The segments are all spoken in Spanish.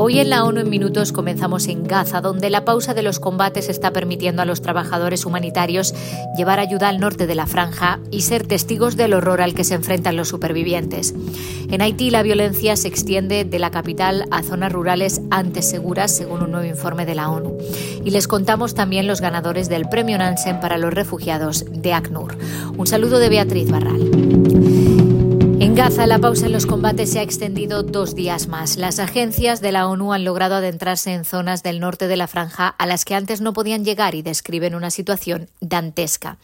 Hoy en la ONU en Minutos comenzamos en Gaza, donde la pausa de los combates está permitiendo a los trabajadores humanitarios llevar ayuda al norte de la franja y ser testigos del horror al que se enfrentan los supervivientes. En Haití la violencia se extiende de la capital a zonas rurales antes seguras, según un nuevo informe de la ONU. Y les contamos también los ganadores del Premio Nansen para los refugiados de ACNUR. Un saludo de Beatriz Barral. Gaza, la pausa en los combates se ha extendido dos días más. Las agencias de la ONU han logrado adentrarse en zonas del norte de la franja a las que antes no podían llegar y describen una situación dantesca.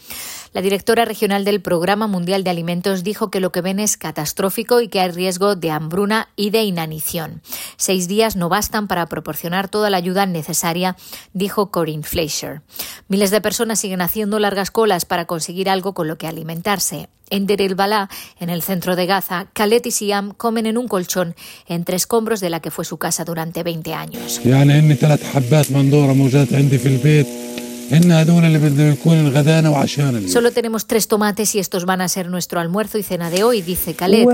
La directora regional del Programa Mundial de Alimentos dijo que lo que ven es catastrófico y que hay riesgo de hambruna y de inanición. Seis días no bastan para proporcionar toda la ayuda necesaria, dijo Corinne Fleischer. Miles de personas siguen haciendo largas colas para conseguir algo con lo que alimentarse. En Der el Balá, en el centro de Gaza, Khaled y Siam comen en un colchón entre escombros de la que fue su casa durante 20 años. Solo tenemos tres tomates y estos van a ser nuestro almuerzo y cena de hoy, dice Khaled.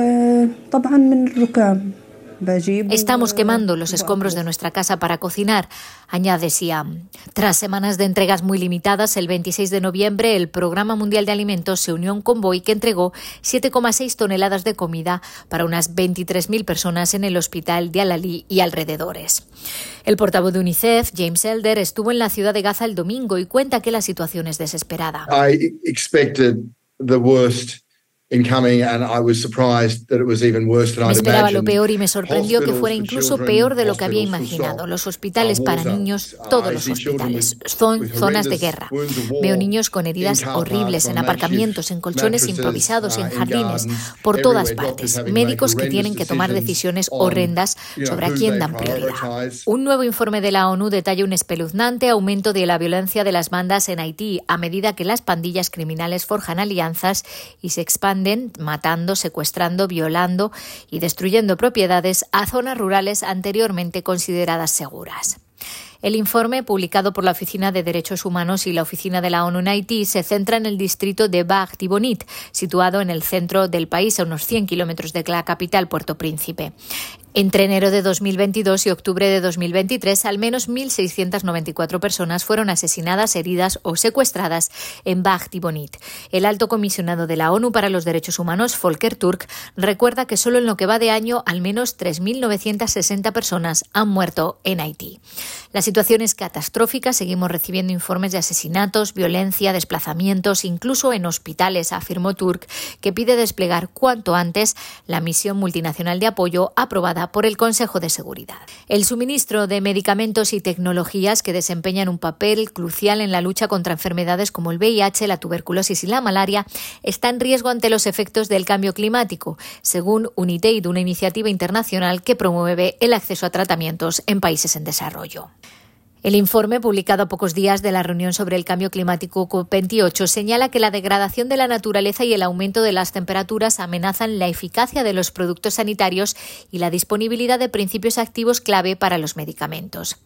Estamos quemando los escombros de nuestra casa para cocinar, añade Siam. Tras semanas de entregas muy limitadas, el 26 de noviembre el Programa Mundial de Alimentos se unió a un convoy que entregó 7,6 toneladas de comida para unas 23.000 personas en el hospital de Al-Ali y alrededores. El portavoz de UNICEF, James Elder, estuvo en la ciudad de Gaza el domingo y cuenta que la situación es desesperada. I expected the worst me esperaba lo peor y me sorprendió que fuera incluso peor de lo que había imaginado. Los hospitales para niños, todos los hospitales, son zonas de guerra. Veo niños con heridas horribles en aparcamientos, en colchones improvisados, en jardines, por todas partes. Médicos que tienen que tomar decisiones horrendas sobre a quién dan prioridad. Un nuevo informe de la ONU detalla un espeluznante aumento de la violencia de las bandas en Haití a medida que las pandillas criminales forjan alianzas y se expanden matando, secuestrando, violando y destruyendo propiedades a zonas rurales anteriormente consideradas seguras. El informe, publicado por la Oficina de Derechos Humanos y la Oficina de la ONU en Haití, se centra en el distrito de Bag Tibonit, situado en el centro del país, a unos 100 kilómetros de la capital, Puerto Príncipe. Entre enero de 2022 y octubre de 2023, al menos 1.694 personas fueron asesinadas, heridas o secuestradas en Bonit. El alto comisionado de la ONU para los Derechos Humanos, Volker Turk, recuerda que solo en lo que va de año al menos 3.960 personas han muerto en Haití. La situación es catastrófica, seguimos recibiendo informes de asesinatos, violencia, desplazamientos, incluso en hospitales, afirmó Turk, que pide desplegar cuanto antes la misión multinacional de apoyo aprobada por el Consejo de Seguridad. El suministro de medicamentos y tecnologías que desempeñan un papel crucial en la lucha contra enfermedades como el VIH, la tuberculosis y la malaria está en riesgo ante los efectos del cambio climático, según UNITAID, una iniciativa internacional que promueve el acceso a tratamientos en países en desarrollo. El informe, publicado a pocos días de la reunión sobre el cambio climático COP28, señala que la degradación de la naturaleza y el aumento de las temperaturas amenazan la eficacia de los productos sanitarios y la disponibilidad de principios activos clave para los medicamentos.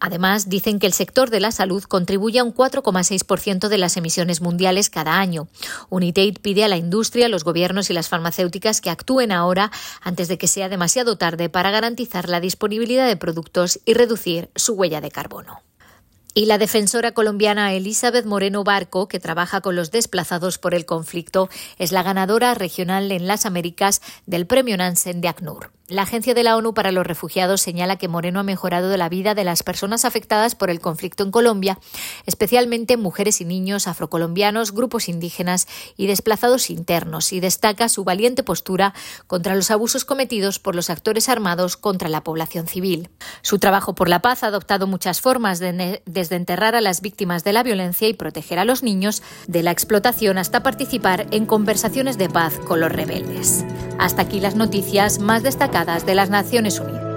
Además, dicen que el sector de la salud contribuye a un 4,6% de las emisiones mundiales cada año. UNITAID pide a la industria, los gobiernos y las farmacéuticas que actúen ahora antes de que sea demasiado tarde para garantizar la disponibilidad de productos y reducir su huella de carbono. Y la defensora colombiana Elizabeth Moreno Barco, que trabaja con los desplazados por el conflicto, es la ganadora regional en las Américas del Premio Nansen de ACNUR. La Agencia de la ONU para los Refugiados señala que Moreno ha mejorado la vida de las personas afectadas por el conflicto en Colombia, especialmente mujeres y niños afrocolombianos, grupos indígenas y desplazados internos, y destaca su valiente postura contra los abusos cometidos por los actores armados contra la población civil. Su trabajo por la paz ha adoptado muchas formas, desde enterrar a las víctimas de la violencia y proteger a los niños de la explotación hasta participar en conversaciones de paz con los rebeldes. Hasta aquí las noticias más destacadas de las Naciones Unidas.